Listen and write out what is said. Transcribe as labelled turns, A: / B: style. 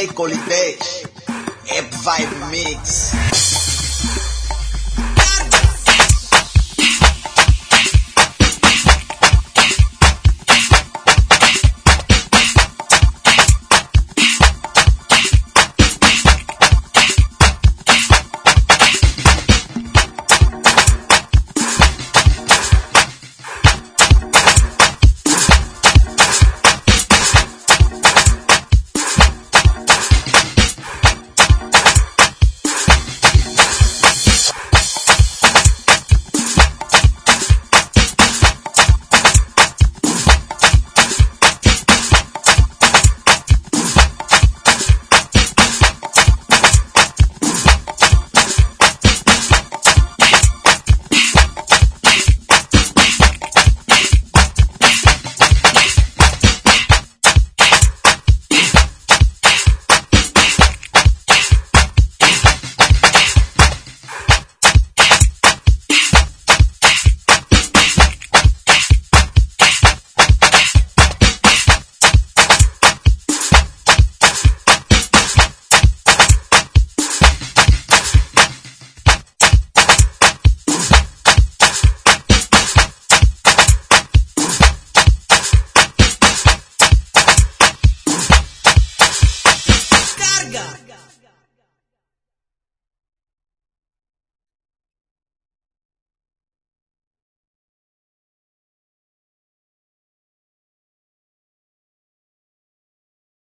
A: DJ Colibé, App Vibe Mix.
B: God.